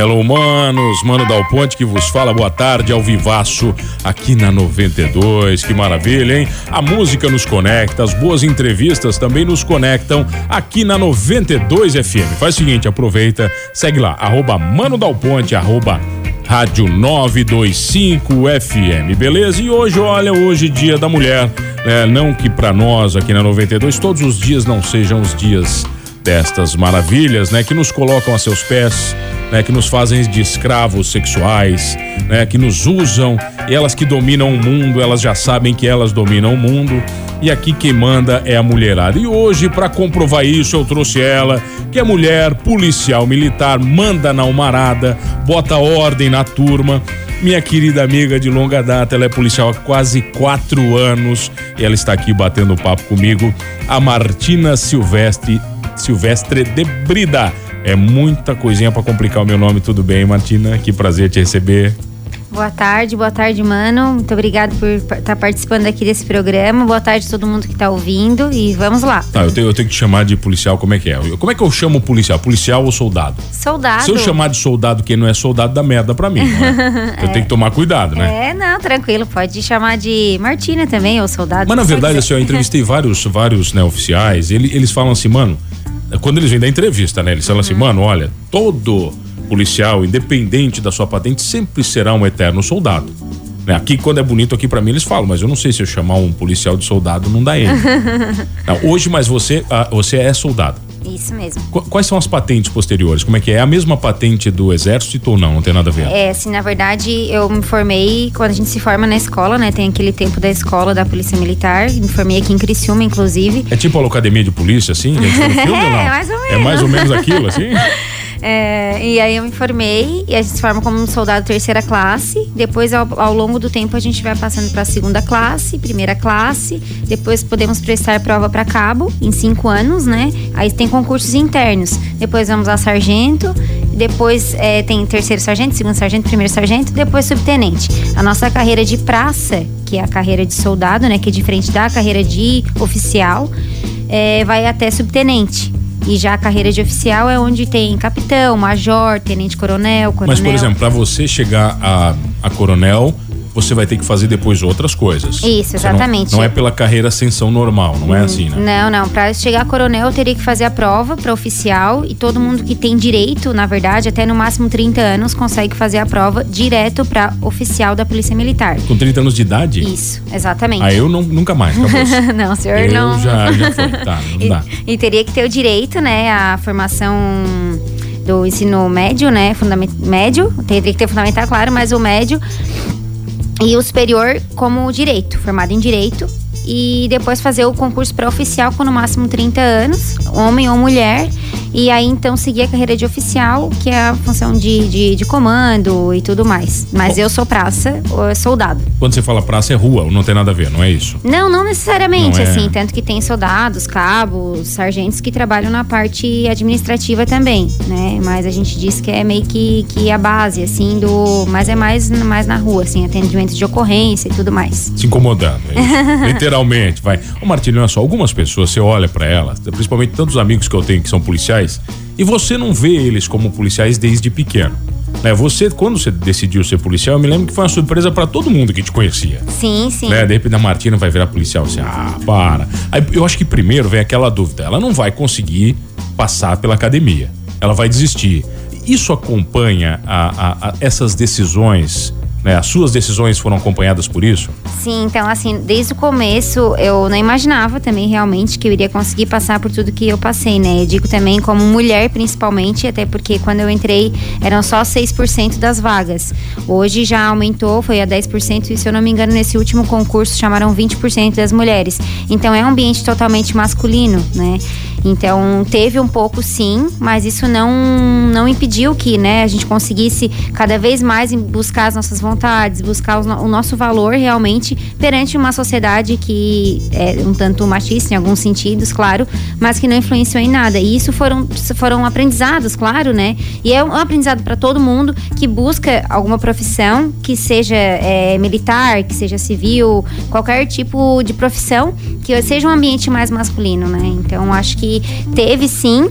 Hello, humanos, Mano Dal Ponte que vos fala, boa tarde, ao vivaço aqui na 92, que maravilha, hein? A música nos conecta, as boas entrevistas também nos conectam aqui na 92 FM. Faz o seguinte, aproveita, segue lá, arroba Mano Dal Ponte, arroba Rádio 925 FM, beleza? E hoje, olha, hoje dia da mulher, né? Não que para nós aqui na 92 todos os dias não sejam os dias destas maravilhas, né? Que nos colocam a seus pés, né, que nos fazem de escravos sexuais, né, que nos usam, elas que dominam o mundo, elas já sabem que elas dominam o mundo. E aqui quem manda é a mulherada. E hoje, para comprovar isso, eu trouxe ela, que é mulher, policial militar, manda na almarada, bota ordem na turma. Minha querida amiga de longa data, ela é policial há quase quatro anos e ela está aqui batendo papo comigo, a Martina Silvestre, Silvestre de Brida. É muita coisinha para complicar o meu nome, tudo bem, Martina? Que prazer te receber. Boa tarde, boa tarde, mano. Muito obrigado por estar tá participando aqui desse programa. Boa tarde a todo mundo que está ouvindo e vamos lá. Tá, eu tenho, eu tenho que te chamar de policial, como é que é? Como é que eu chamo policial? Policial ou soldado? Soldado. Se eu chamar de soldado quem não é soldado, dá merda pra mim. Né? é. Eu tenho que tomar cuidado, né? É, não, tranquilo. Pode chamar de Martina também, ou soldado. Mas na verdade, assim, eu entrevistei vários, vários né, oficiais, ele, eles falam assim, mano, quando eles vêm da entrevista, né? Eles falam assim, uhum. mano, olha, todo policial, independente da sua patente, sempre será um eterno soldado. Né? Aqui, quando é bonito aqui para mim, eles falam, mas eu não sei se eu chamar um policial de soldado, não dá ele. não, hoje, mas você, ah, você é soldado. Isso mesmo. Quais são as patentes posteriores? Como é que é? É a mesma patente do exército ou não? Não tem nada a ver? É, assim, na verdade, eu me formei quando a gente se forma na escola, né? Tem aquele tempo da escola da Polícia Militar. Me formei aqui em Criciúma, inclusive. É tipo a academia de polícia, assim? é, mais ou menos. É mais ou menos aquilo, assim? É, e aí eu me formei e a gente se forma como um soldado terceira classe. Depois, ao, ao longo do tempo, a gente vai passando para segunda classe, primeira classe. Depois podemos prestar prova para cabo em cinco anos, né? Aí tem concursos internos. Depois vamos a sargento. Depois é, tem terceiro sargento, segundo sargento, primeiro sargento, depois subtenente. A nossa carreira de praça, que é a carreira de soldado, né? Que é diferente da carreira de oficial, é, vai até subtenente. E já a carreira de oficial é onde tem capitão, major, tenente coronel, coronel. Mas, por exemplo, para você chegar a, a coronel, você vai ter que fazer depois outras coisas. Isso, exatamente. Não, não, é pela carreira ascensão normal, não é assim, né? Não, não. Para chegar a coronel, eu teria que fazer a prova para oficial e todo mundo que tem direito, na verdade, até no máximo 30 anos, consegue fazer a prova direto para oficial da Polícia Militar. Com 30 anos de idade? Isso, exatamente. Ah, eu não, nunca mais, não, senhor, eu não. Já, já foi. Tá, não e, dá. E teria que ter o direito, né, a formação do ensino médio, né, fundament, médio, teria que ter fundamental, claro, mas o médio e o superior como direito, formado em direito. E depois fazer o concurso para oficial com no máximo 30 anos, homem ou mulher. E aí então seguir a carreira de oficial, que é a função de, de, de comando e tudo mais. Mas Bom, eu sou praça, soldado. Quando você fala praça é rua, não tem nada a ver, não é isso? Não, não necessariamente, não é... assim. Tanto que tem soldados, cabos, sargentos que trabalham na parte administrativa também, né? Mas a gente diz que é meio que, que a base, assim, do. Mas é mais, mais na rua, assim, atendimento de ocorrência e tudo mais. Se incomodando, é literalmente, vai. Ô Martílio, olha só, algumas pessoas, você olha para elas, principalmente tantos amigos que eu tenho que são policiais e você não vê eles como policiais desde pequeno. Né? Você, quando você decidiu ser policial, eu me lembro que foi uma surpresa para todo mundo que te conhecia. Sim, sim. Né? De repente a Martina vai virar policial. Você, ah, para. Aí eu acho que primeiro vem aquela dúvida: ela não vai conseguir passar pela academia. Ela vai desistir. Isso acompanha a, a, a essas decisões Né? As suas decisões foram acompanhadas por isso? Sim, então assim, desde o começo eu não imaginava também realmente que eu iria conseguir passar por tudo que eu passei, né? Eu digo também como mulher principalmente, até porque quando eu entrei eram só 6% das vagas. Hoje já aumentou, foi a 10% e se eu não me engano nesse último concurso chamaram 20% das mulheres. Então é um ambiente totalmente masculino, né? Então teve um pouco sim, mas isso não não impediu que, né, a gente conseguisse cada vez mais buscar as nossas vontades, buscar o nosso valor realmente perante uma sociedade que é um tanto machista em alguns sentidos, claro, mas que não influenciou em nada. E isso foram, foram aprendizados, claro, né? E é um aprendizado para todo mundo que busca alguma profissão, que seja é, militar, que seja civil, qualquer tipo de profissão, que seja um ambiente mais masculino, né? Então acho que teve sim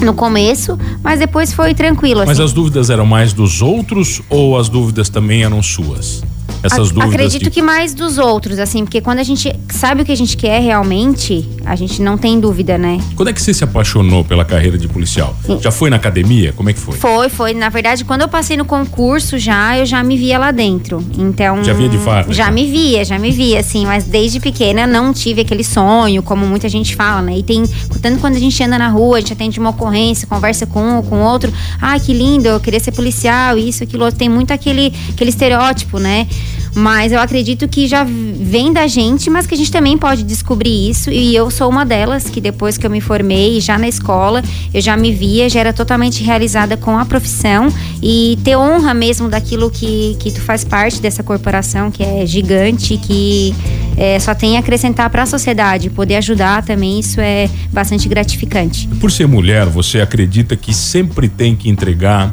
no começo, mas depois foi tranquilo. Mas assim. as dúvidas eram mais dos outros ou as dúvidas também eram suas? Essas dúvidas. Acredito de... que mais dos outros, assim, porque quando a gente sabe o que a gente quer realmente, a gente não tem dúvida, né? Quando é que você se apaixonou pela carreira de policial? Sim. Já foi na academia? Como é que foi? Foi, foi. Na verdade, quando eu passei no concurso já, eu já me via lá dentro. Então. Já via de farda? Já então. me via, já me via, assim, mas desde pequena não tive aquele sonho, como muita gente fala, né? E tem. Tanto quando a gente anda na rua, a gente atende uma ocorrência, conversa com um, com outro. Ah, que lindo, eu queria ser policial, isso, aquilo. Tem muito aquele, aquele estereótipo, né? Mas eu acredito que já vem da gente, mas que a gente também pode descobrir isso. E eu sou uma delas que depois que eu me formei, já na escola, eu já me via, já era totalmente realizada com a profissão e ter honra mesmo daquilo que, que tu faz parte dessa corporação que é gigante, que é, só tem a acrescentar para a sociedade, poder ajudar também, isso é bastante gratificante. Por ser mulher, você acredita que sempre tem que entregar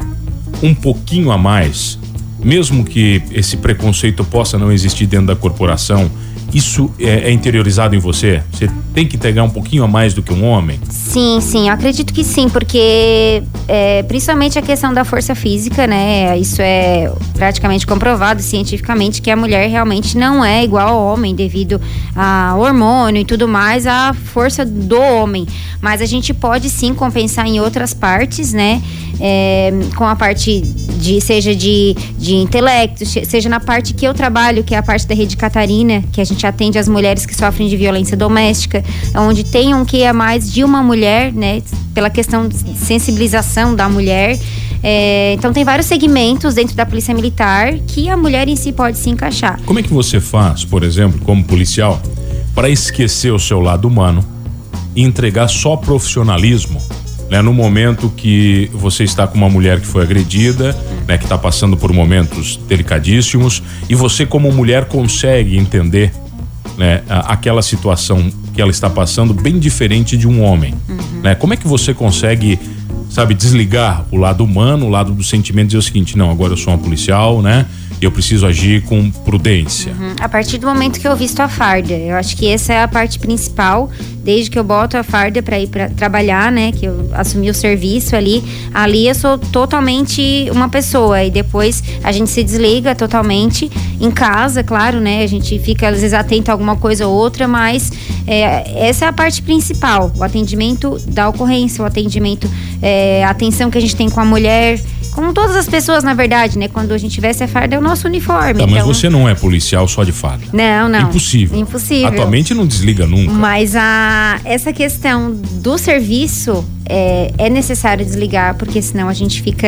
um pouquinho a mais mesmo que esse preconceito possa não existir dentro da corporação, isso é, é, interiorizado em você? Você tem que entregar um pouquinho a mais do que um homem? Sim, sim, acredito que sim, porque é, principalmente a questão da força física, né? Isso é praticamente comprovado cientificamente que a mulher realmente não é igual ao homem devido a hormônio e tudo mais, a força do homem. Mas a gente pode sim compensar em outras partes, né? É, com a parte de seja de, de intelecto, seja na parte que eu trabalho, que é a parte da rede Catarina, que a gente atende as mulheres que sofrem de violência doméstica, onde tem um que é mais de uma mulher, né, pela questão de sensibilização da mulher. É, então tem vários segmentos dentro da polícia militar que a mulher em si pode se encaixar. Como é que você faz, por exemplo, como policial, para esquecer o seu lado humano e entregar só profissionalismo né, no momento que você está com uma mulher que foi agredida, né, que está passando por momentos delicadíssimos, e você, como mulher, consegue entender né, aquela situação que ela está passando bem diferente de um homem. Uhum. Né? Como é que você consegue, sabe, desligar o lado humano, o lado do sentimento e dizer o seguinte, não, agora eu sou uma policial, né? Eu preciso agir com prudência. Uhum. A partir do momento que eu visto a farda, eu acho que essa é a parte principal. Desde que eu boto a farda para ir para trabalhar, né, que eu assumi o serviço ali, ali eu sou totalmente uma pessoa e depois a gente se desliga totalmente em casa, claro, né? A gente fica às vezes atento a alguma coisa ou outra, mas é, essa é a parte principal, o atendimento da ocorrência, o atendimento, é, a atenção que a gente tem com a mulher como todas as pessoas, na verdade, né? Quando a gente veste a farda, é o nosso uniforme. Tá, então... Mas você não é policial só de farda. Não, não. Impossível. Impossível. Atualmente não desliga nunca. Mas a, essa questão do serviço é, é, necessário desligar, porque senão a gente fica.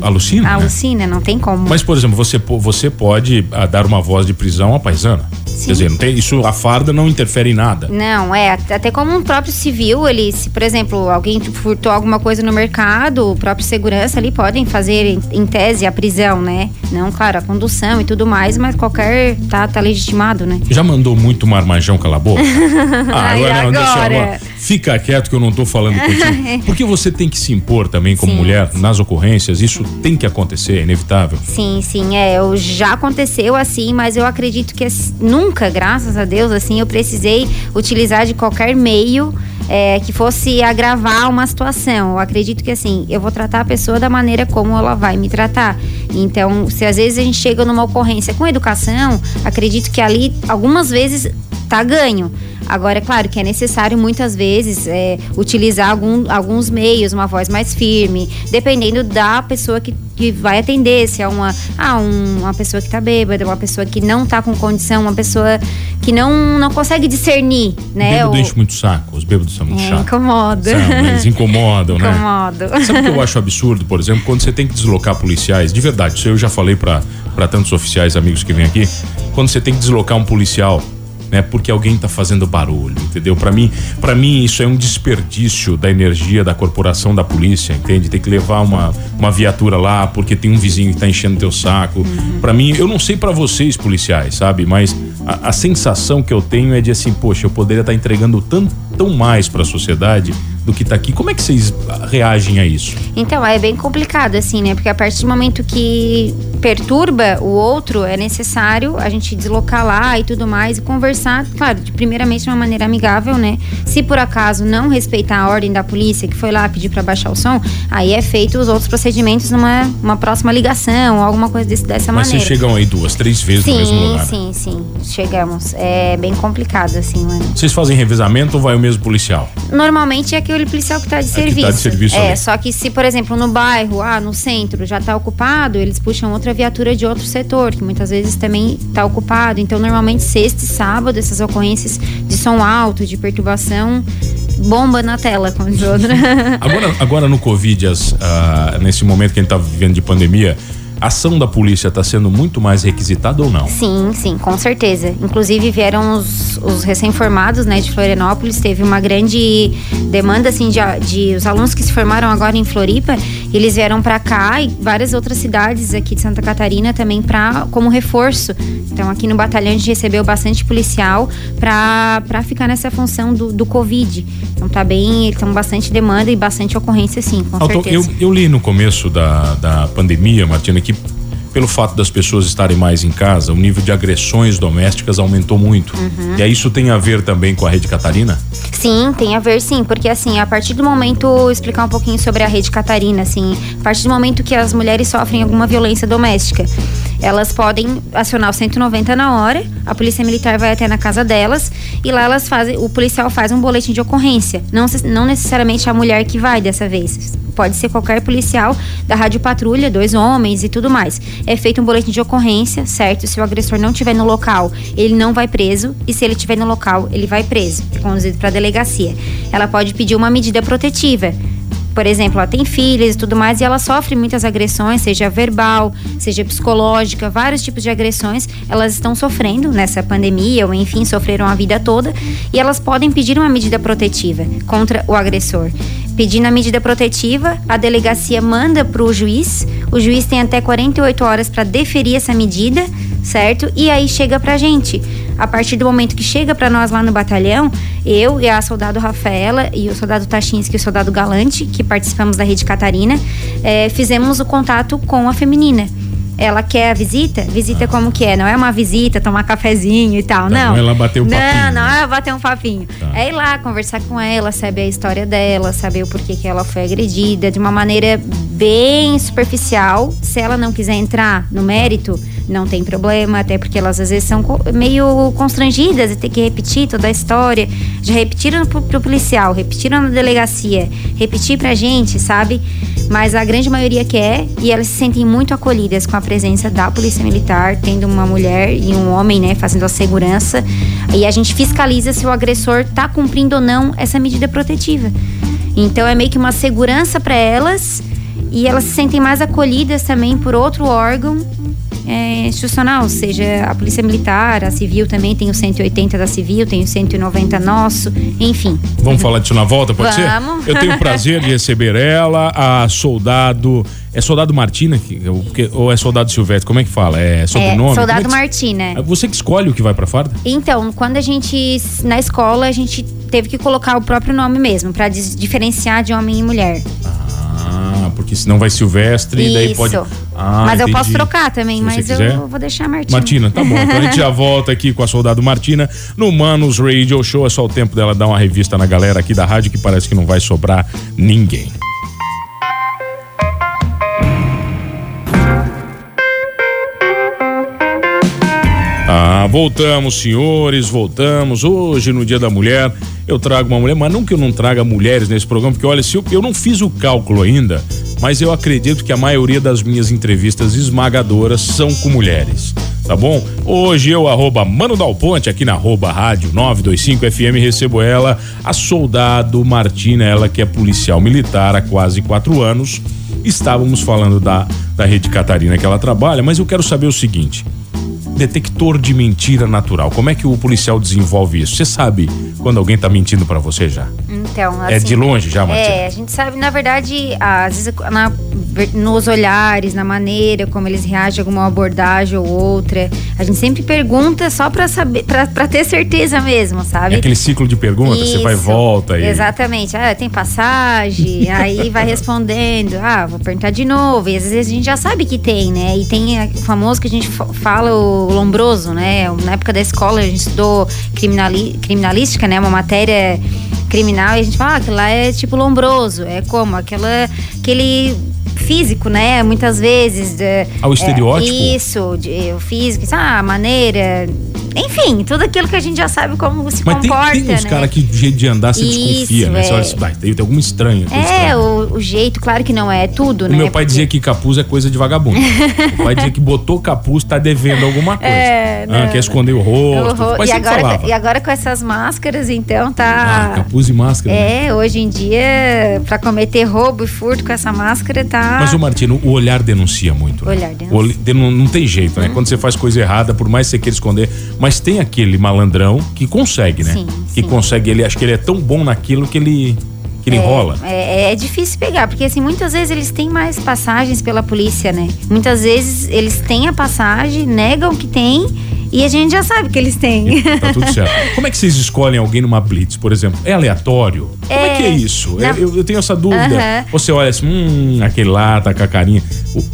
Alucina? Né? Alucina, né? não tem como. Mas, por exemplo, você, você pode ah, dar uma voz de prisão à paisana. Sim. Quer dizer, tem, isso, a farda não interfere em nada. Não, é. Até como um próprio civil, ele, se, por exemplo, alguém furtou alguma coisa no mercado, o próprio segurança ali podem fazer, em, tese, a prisão, né? Não, claro, a condução e tudo mais, mas qualquer. tá, tá legitimado, né? Já mandou muito marmajão calar a boca? ah, agora, não, deixa agora. Fica quieto que eu não tô falando contigo. Porque você tem que se impor também como sim, mulher sim. nas ocorrências, isso tem que acontecer, é inevitável. Sim, sim, é, eu, já aconteceu assim, mas eu acredito que nunca, graças a Deus, assim, eu precisei utilizar de qualquer meio é, que fosse agravar uma situação. Eu acredito que assim, eu vou tratar a pessoa da maneira como ela vai me tratar. Então, se às vezes a gente chega numa ocorrência com educação, acredito que ali algumas vezes tá ganho. Agora, é claro que é necessário muitas vezes é, utilizar algum, alguns meios, uma voz mais firme, dependendo da pessoa que, que vai atender, se é uma, ah, um, uma pessoa que está bêbada, uma pessoa que não está com condição, uma pessoa que não, não consegue discernir, né? O bêbado enche muito saco, os bêbados são muito é, chatos. Incomoda. eles incomodam, né? Incomodam. Sabe o que eu acho absurdo, por exemplo, quando você tem que deslocar policiais, de verdade, isso eu já falei para tantos oficiais amigos que vêm aqui, quando você tem que deslocar um policial né? Porque alguém está fazendo barulho, entendeu? Para mim, para mim isso é um desperdício da energia da corporação da polícia, entende? Tem que levar uma, uma viatura lá porque tem um vizinho que está enchendo teu saco. Para mim, eu não sei para vocês policiais, sabe? Mas a, a, sensação que eu tenho é de assim, poxa, eu poderia estar tá entregando tanto tão mais para a sociedade do que está aqui. Como é que vocês reagem a isso? Então, é bem complicado, assim, né? Porque a partir do momento que perturba o outro, é necessário a gente deslocar lá e tudo mais e conversar, claro, de, primeiramente de uma maneira amigável, né? Se por acaso não respeitar a ordem da polícia, que foi lá pedir para baixar o som, aí é feito os outros procedimentos numa uma próxima ligação, alguma coisa desse, dessa Mas maneira. Mas vocês chegam aí duas, três vezes sim, no mesmo lugar? Sim, sim, chegamos. É bem complicado, assim, mano. Vocês fazem revezamento ou vai o mesmo policial? Normalmente é aquele policial que está de é serviço. Tá de serviço é, ali. só que se, por exemplo, no bairro, ah, no centro, já está ocupado, eles puxam outra viatura de outro setor, que muitas vezes também está ocupado. Então, normalmente, sexta e sábado, essas ocorrências de som alto, de perturbação, bomba na tela, como diz outra. agora, agora no Covid, as, uh, nesse momento que a gente está vivendo de pandemia, a ação da polícia está sendo muito mais requisitada ou não? Sim, sim, com certeza. Inclusive vieram os, os recém-formados, né, de Florianópolis, teve uma grande demanda, assim, de, de os alunos que se formaram agora em Floripa, eles vieram para cá e várias outras cidades aqui de Santa Catarina também para como reforço. Então aqui no batalhão a gente recebeu bastante policial para ficar nessa função do, do Covid. Então tá bem, estão bastante demanda e bastante ocorrência, sim, com certeza. Eu, eu li no começo da, da pandemia, Martina, que pelo fato das pessoas estarem mais em casa, o nível de agressões domésticas aumentou muito. Uhum. E aí isso tem a ver também com a Rede Catarina? Sim, tem a ver sim, porque assim, a partir do momento, explicar um pouquinho sobre a Rede Catarina, assim, a partir do momento que as mulheres sofrem alguma violência doméstica, elas podem acionar o 190 na hora, a polícia militar vai até na casa delas e lá elas fazem, o policial faz um boletim de ocorrência. Não, não necessariamente a mulher que vai dessa vez. Pode ser qualquer policial da rádio patrulha, dois homens e tudo mais. É feito um boletim de ocorrência, certo? Se o agressor não estiver no local, ele não vai preso. E se ele estiver no local, ele vai preso, conduzido para a delegacia. Ela pode pedir uma medida protetiva por exemplo, ela tem filhas e tudo mais, e ela sofre muitas agressões, seja verbal, seja psicológica, vários tipos de agressões, elas estão sofrendo nessa pandemia, ou enfim, sofreram a vida toda, e elas podem pedir uma medida protetiva contra o agressor. Pedindo a medida protetiva, a delegacia manda para o juiz, o juiz tem até 48 horas para deferir essa medida, certo? E aí chega para a gente a partir do momento que chega para nós lá no batalhão, eu e a soldado Rafaela e o soldado Tachinski e o soldado Galante, que participamos da Rede Catarina, é, fizemos o contato com a feminina ela quer a visita, visita ah. como que é, não é uma visita, tomar cafezinho e tal, não. Não, ela bateu um não, papinho. Não, não é bater um papinho. Tá. É ir lá conversar com ela, saber a história dela, saber o porquê que ela foi agredida, de uma maneira bem superficial. Se ela não quiser entrar no mérito, não tem problema, até porque elas às vezes são meio constrangidas e ter que repetir toda a história. Já repetiram pro, pro policial, repetiram na delegacia, repetir pra gente, sabe? Mas a grande maioria quer e elas se sentem muito acolhidas com a presença da Polícia Militar, tendo uma mulher e um homem, né, fazendo a segurança. E a gente fiscaliza se o agressor tá cumprindo ou não essa medida protetiva. Então é meio que uma segurança para elas e elas se sentem mais acolhidas também por outro órgão é, institucional, seja a Polícia Militar, a Civil também tem o 180 da Civil, tem o 190 nosso, enfim. Vamos falar disso na volta, pode Vamos. ser? Eu tenho o prazer de receber ela, a soldado. É soldado Martina ou é soldado Silvestre? Como é que fala? É sobrenome? É, soldado é Martina. É você que escolhe o que vai pra farda? Então, quando a gente, na escola, a gente teve que colocar o próprio nome mesmo, pra diferenciar de homem e mulher. Ah, porque senão vai Silvestre Isso. e daí pode. Ah, mas entendi. eu posso trocar também, mas eu vou deixar a Martina. Martina, tá bom. Então a gente já volta aqui com a soldado Martina no Manos Radio Show. É só o tempo dela dar uma revista na galera aqui da rádio que parece que não vai sobrar ninguém. Ah, voltamos, senhores, voltamos. Hoje, no Dia da Mulher, eu trago uma mulher, mas não que eu não traga mulheres nesse programa, porque olha, se eu, eu não fiz o cálculo ainda, mas eu acredito que a maioria das minhas entrevistas esmagadoras são com mulheres. Tá bom? Hoje eu, arroba Mano Dal Ponte, aqui na arroba rádio 925 FM, recebo ela, a soldado Martina, ela que é policial militar há quase quatro anos. Estávamos falando da, da Rede Catarina que ela trabalha, mas eu quero saber o seguinte: detector de mentira natural. Como é que o policial desenvolve isso? Você sabe quando alguém tá mentindo para você já? Então, é assim, de longe já, Martina? É, a gente sabe, na verdade, às vezes na, nos olhares, na maneira como eles reagem a alguma abordagem ou outra. A gente sempre pergunta só para saber, para ter certeza mesmo, sabe? É aquele ciclo de perguntas, você vai e volta aí. Exatamente. Ah, tem passagem, aí vai respondendo. Ah, vou perguntar de novo. E às vezes a gente já sabe que tem, né? E tem o famoso que a gente fala o Lombroso, né? Na época da escola a gente estudou criminali criminalística, né? Uma matéria criminal e a gente fala, ah, aquilo lá é tipo Lombroso. É como? Aquela, aquele físico, né? Muitas vezes. De, ah, o estereótipo? É, isso, de, o físico, ah, a maneira. Enfim, tudo aquilo que a gente já sabe como se Mas comporta. Tem, tem uns né? caras que do jeito de andar se Isso, desconfia, né? Você olha assim, tem, tem algum estranho. É, estranho. o, o, jeito, claro que não é tudo, o né? meu pai Porque... dizia que capuz é coisa de vagabundo. o pai dizia que botou capuz, tá devendo alguma coisa. É, não, ah, quer esconder o rosto. O ro... e, agora, e agora com essas máscaras, então tá. Ah, capuz e máscara. É, né? hoje em dia, pra cometer roubo e furto com essa máscara, tá. Mas o Martino, o olhar denuncia muito. Né? Olhar denuncia. não, não tem jeito, né? Uhum. Quando você faz coisa errada, por mais que você queira esconder, mas tem aquele malandrão que consegue, né? Sim, que sim. consegue, ele acho que ele é tão bom naquilo que ele que ele é, rola. É, é, difícil pegar, porque assim, muitas vezes eles têm mais passagens pela polícia, né? Muitas vezes eles têm a passagem, negam que tem e a gente já sabe que eles têm. Tá tudo certo. Como é que vocês escolhem alguém numa blitz, por exemplo? É aleatório? Como é, é que é isso? Na... Eu, eu, tenho essa dúvida. Você olha assim, hum, aquele lá tá com a carinha.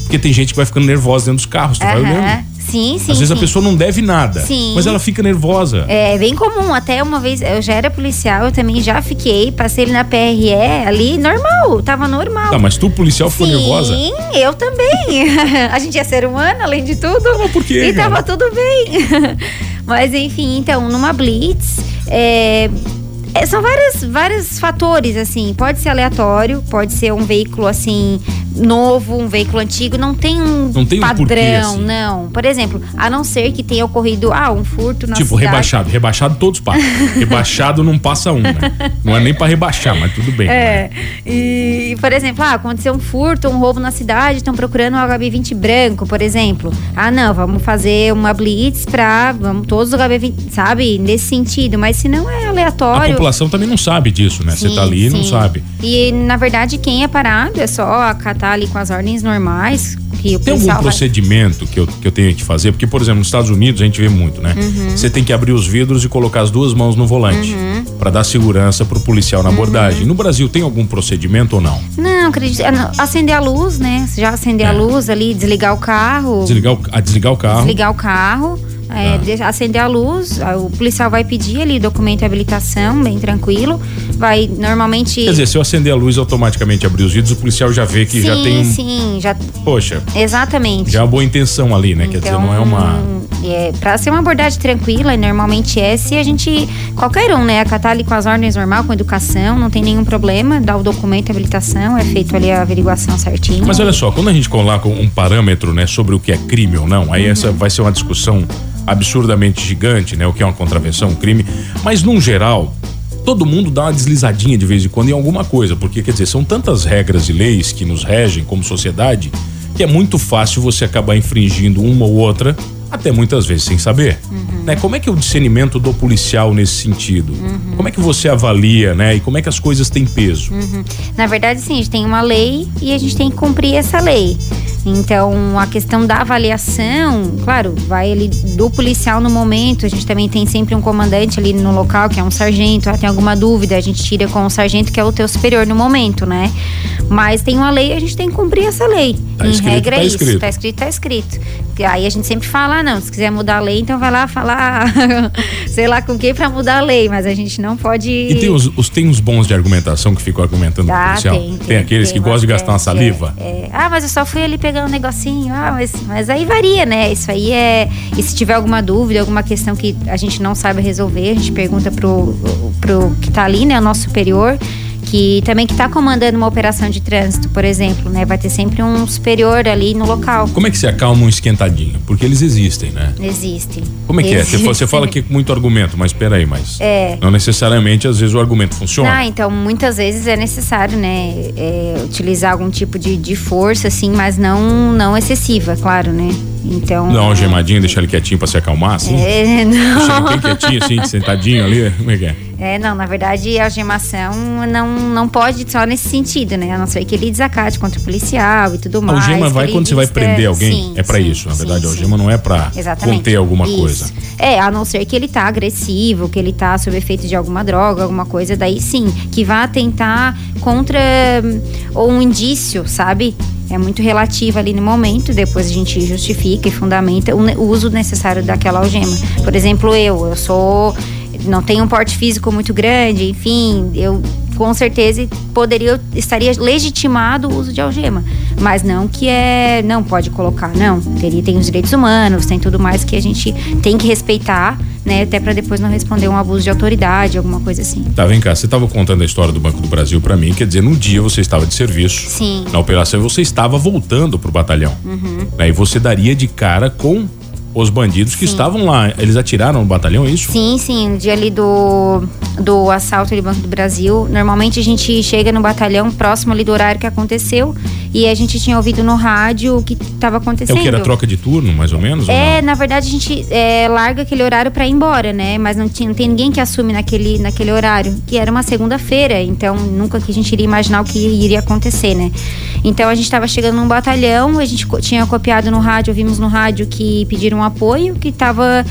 Porque tem gente que vai ficando nervosa dentro dos carros, tu vai olhando. Sim, sim. Às vezes sim. a pessoa não deve nada. Sim. Mas ela fica nervosa. É bem comum. Até uma vez, eu já era policial, eu também já fiquei, passei ele na PRE ali, normal, tava normal. Tá, mas tu, policial, ficou sim, nervosa? Sim, eu também. a gente é ser humano, além de tudo. Não, por quê? E tava tudo bem. mas enfim, então, numa blitz, é, é, são vários, vários fatores, assim. Pode ser aleatório, pode ser um veículo, assim, novo, um veículo antigo. Não tem um não tem padrão, um porquê, assim. não. Por exemplo, a não ser que tenha ocorrido, ah, um furto na Tipo, cidade. rebaixado. Rebaixado todos passam. rebaixado não passa um, né? Não é nem para rebaixar, mas tudo bem. É. Né? E, por exemplo, ah, aconteceu um furto, um roubo na cidade, estão procurando um HB20 branco, por exemplo. Ah, não, vamos fazer uma blitz pra vamos, todos os HB20, sabe? Nesse sentido. Mas se não é aleatório população também não sabe disso, né? Você tá ali e não sabe. E, na verdade, quem é parado é só acatar ali com as ordens normais. Que o tem algum procedimento que eu, que eu tenho que fazer? Porque, por exemplo, nos Estados Unidos a gente vê muito, né? Uhum. Você tem que abrir os vidros e colocar as duas mãos no volante uhum. para dar segurança pro policial na uhum. abordagem. No Brasil tem algum procedimento ou não? Não, acredito. Ah, acender a luz, né? Já acender é. a luz ali, desligar o carro. Desligar o, a desligar o carro. Desligar o carro é, ah. acender a luz, o policial vai pedir ali documento de habilitação, bem tranquilo. Vai normalmente. Quer dizer, se eu acender a luz automaticamente abrir os vidros, o policial já vê que sim, já tem um. Sim, já. Poxa. Exatamente. Já é uma boa intenção ali, né? Então, Quer dizer, não é uma. Então, é, pra ser uma abordagem tranquila, normalmente é se a gente. Qualquer um, né? Acatar ali com as ordens normal, com educação, não tem nenhum problema, dá o documento de habilitação, é feito ali a averiguação certinho. Mas olha só, quando a gente coloca um parâmetro, né, sobre o que é crime ou não, aí uhum. essa vai ser uma discussão absurdamente gigante, né? O que é uma contravenção, um crime. Mas, num geral, todo mundo dá uma deslizadinha de vez em quando em alguma coisa, porque, quer dizer, são tantas regras e leis que nos regem como sociedade que é muito fácil você acabar infringindo uma ou outra, até muitas vezes sem saber. Uhum. Né? Como é que é o discernimento do policial nesse sentido? Uhum. Como é que você avalia, né? E como é que as coisas têm peso? Uhum. Na verdade, sim, a gente tem uma lei e a gente tem que cumprir essa lei. Então, a questão da avaliação, claro, vai ali do policial no momento. A gente também tem sempre um comandante ali no local, que é um sargento. Ah, tem alguma dúvida, a gente tira com o sargento, que é o teu superior no momento, né? Mas tem uma lei, a gente tem que cumprir essa lei. Tá em escrito, regra tá é isso. escrito. Tá escrito, tá escrito. Aí a gente sempre fala, ah, não, se quiser mudar a lei, então vai lá falar, sei lá com quem pra mudar a lei, mas a gente não pode. E tem os, os- tem uns bons de argumentação que ficam argumentando com o policial. tem, tem, aqueles tem que gostam de gastar uma saliva. é, é. Ah, mas eu só fui ali pegar um negocinho. Ah, mas, mas aí varia, né? Isso aí é. E se tiver alguma dúvida, alguma questão que a gente não saiba resolver, a gente pergunta pro, pro que tá ali, né? O nosso superior. Que também que tá comandando uma operação de trânsito, por exemplo, né? Vai ter sempre um superior ali no local. Como é que se acalma um esquentadinho? Porque eles existem, né? Existem. Como é que é? Você, fa- você fala Existem. aqui com muito argumento, mas peraí, mas. É. Não necessariamente, às vezes, o argumento funciona. Ah, então muitas vezes é necessário, né, é, utilizar algum tipo de, de força, assim, mas não, não excessiva, claro, né? Então. Dá uma gemadinha, deixar ele quietinho pra se acalmar, assim? É, Deixa ele não. bem quietinho, assim, sentadinho ali. Como é que é? É, não, na verdade a algemação não, não pode só nesse sentido, né? A não ser que ele desacate contra o policial e tudo A mais. algema que vai ele quando você vai prender alguém. Sim, é pra sim, isso, na sim, verdade. a sim. algema não é pra Exatamente. conter alguma Isso. coisa. É, a não ser que ele tá agressivo, que ele tá sob efeito de alguma droga, alguma coisa, daí sim, que vá tentar contra hum, ou um indício, sabe? É muito relativo ali no momento, depois a gente justifica e fundamenta o uso necessário daquela algema. Por exemplo, eu, eu sou não tenho um porte físico muito grande, enfim, eu com certeza poderia estaria legitimado o uso de algema, mas não que é não pode colocar, não. Teria tem os direitos humanos, tem tudo mais que a gente tem que respeitar, né, até para depois não responder um abuso de autoridade, alguma coisa assim. Tá, vem cá, você estava contando a história do Banco do Brasil pra mim, quer dizer, num dia você estava de serviço Sim. na operação você estava voltando pro batalhão. Uhum. Né, e você daria de cara com os bandidos que estavam lá. Eles atiraram no batalhão, é isso? Sim, sim, no dia ali do, do assalto do Banco do Brasil, normalmente a gente chega no batalhão próximo ali do horário que aconteceu e a gente tinha ouvido no rádio o que estava É acontecendo. o que era troca de turno, mais ou menos? ou É, não? na verdade a gente é, larga aquele horário pra ir embora, né? Mas não, tinha, não tem ninguém que assume naquele, naquele horário, que era uma segunda-feira, então nunca que a gente iria imaginar o que iria acontecer, né? Então a gente tava chegando num batalhão, a gente tinha copiado no rádio, ouvimos no rádio que pediram apoio, que tava,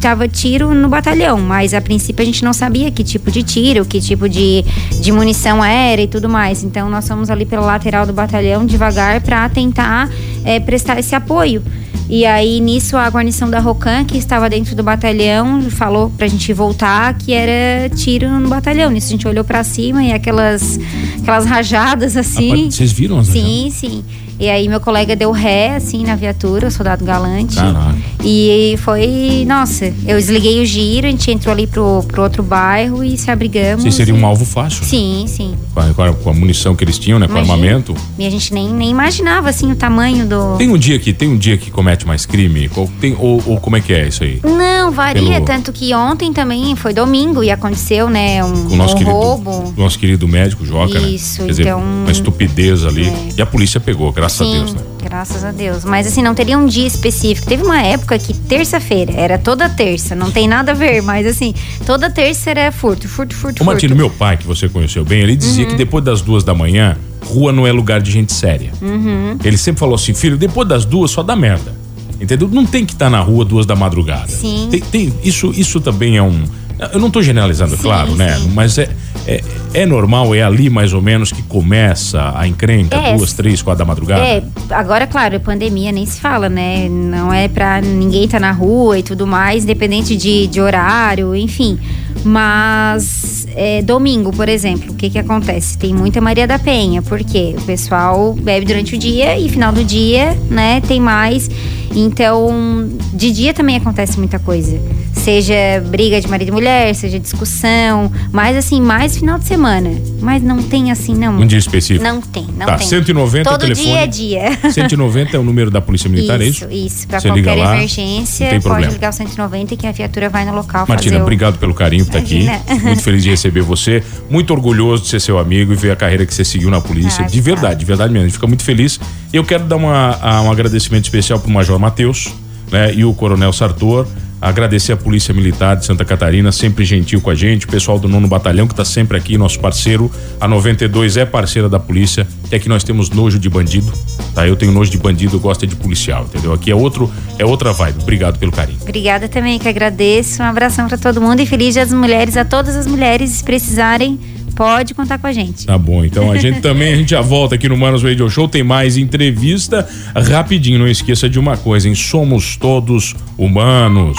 tava tiro no batalhão, mas a princípio a gente não sabia que tipo de tiro, que tipo de, de munição era e tudo mais. Então nós fomos ali pela lateral do batalhão devagar pra tentar é, prestar esse apoio. E aí, nisso, a guarnição da Rocan, que estava dentro do batalhão, falou pra gente voltar que era tiro no batalhão. Nisso, a gente olhou pra cima e aquelas, aquelas rajadas assim. Rapaz, Vocês viram as Sim, sim. E aí meu colega deu ré, assim, na viatura, o soldado galante. Caraca. E foi, nossa, eu desliguei o giro, a gente entrou ali pro, pro outro bairro e se abrigamos. Seriam e- um alvo fácil. né? Sim, sim. Com a, com a- munição que eles tinham, né? Com o armamento. E a gente nem, nem imaginava, assim, o tamanho do... Tem um dia que tem um dia que comete mais crime? Qual- tem- ou, ou como é que é isso aí? Não, varia, Pelo- tanto que ontem também foi domingo e aconteceu, né, um, Com o nosso um querido, roubo. nosso querido médico Joca, né? Isso, Quer dizer, então- uma estupidez ali. É. E a polícia pegou, graças a Sim, Deus, né? graças a Deus. Mas assim, não teria um dia específico. Teve uma época que terça-feira, era toda terça, não tem nada a ver, mas assim, toda terça era furto, furto, furto, Ô Martino, meu pai, que você conheceu bem, ele dizia Uhum. que depois das duas da manhã, rua não é lugar de gente séria. Uhum. Ele sempre falou assim, filho, depois das duas só dá merda. Entendeu? Não tem que estar na rua duas da madrugada. Sim. Tem, tem- isso, isso também é um. Eu não tô generalizando, é Sim, claro, né? sim. Mas é, é, é normal, é ali mais ou menos que começa a encrenca, É. duas, três, quatro da madrugada. É, agora, claro, pandemia nem se fala, né? Não é pra ninguém estar na rua e tudo mais, independente de, de horário, enfim. Mas é, domingo, por exemplo, o que que acontece? Tem muita Maria da Penha, porque o pessoal bebe durante o dia e final do dia, né, tem mais. Então, de dia também acontece muita coisa. Seja briga de marido e mulher, seja discussão, mas assim, mais final de semana. Mas não tem assim, não. Um dia específico. Não tem, não Tá, tem. 190 Todo telefone. dia é dia. 190 é o número da Polícia Militar, é isso? Isso, isso. Pra Você qualquer lá, emergência, pode problema. ligar o 190 que a viatura vai no local Martina, fazer o... obrigado pelo carinho por estar aqui. Muito feliz de receber você. Muito orgulhoso de ser seu amigo e ver a carreira que você seguiu na polícia. Ah, de tá. verdade, de verdade mesmo. A gente fica muito feliz. Eu quero dar uma- a- um agradecimento especial para o Major Matheus né, e o Coronel Sartor. Agradecer a Polícia Militar de Santa Catarina, sempre gentil com a gente. O pessoal do Nono Batalhão, que está sempre aqui, nosso parceiro. A 92 é parceira da polícia. E aqui nós temos nojo de bandido. Tá? Eu tenho nojo de bandido, eu gosto é de policial, entendeu? Aqui é, outro, é outra vibe. Obrigado pelo carinho. Obrigada também, que agradeço. Um abração pra todo mundo e feliz Dia das Mulheres a todas as mulheres. Se precisarem, Pode contar com a gente. Tá bom, então a gente também, a gente já volta aqui no Manos Radio Show, tem mais entrevista. Rapidinho, não esqueça de uma coisa, hein? Somos todos humanos.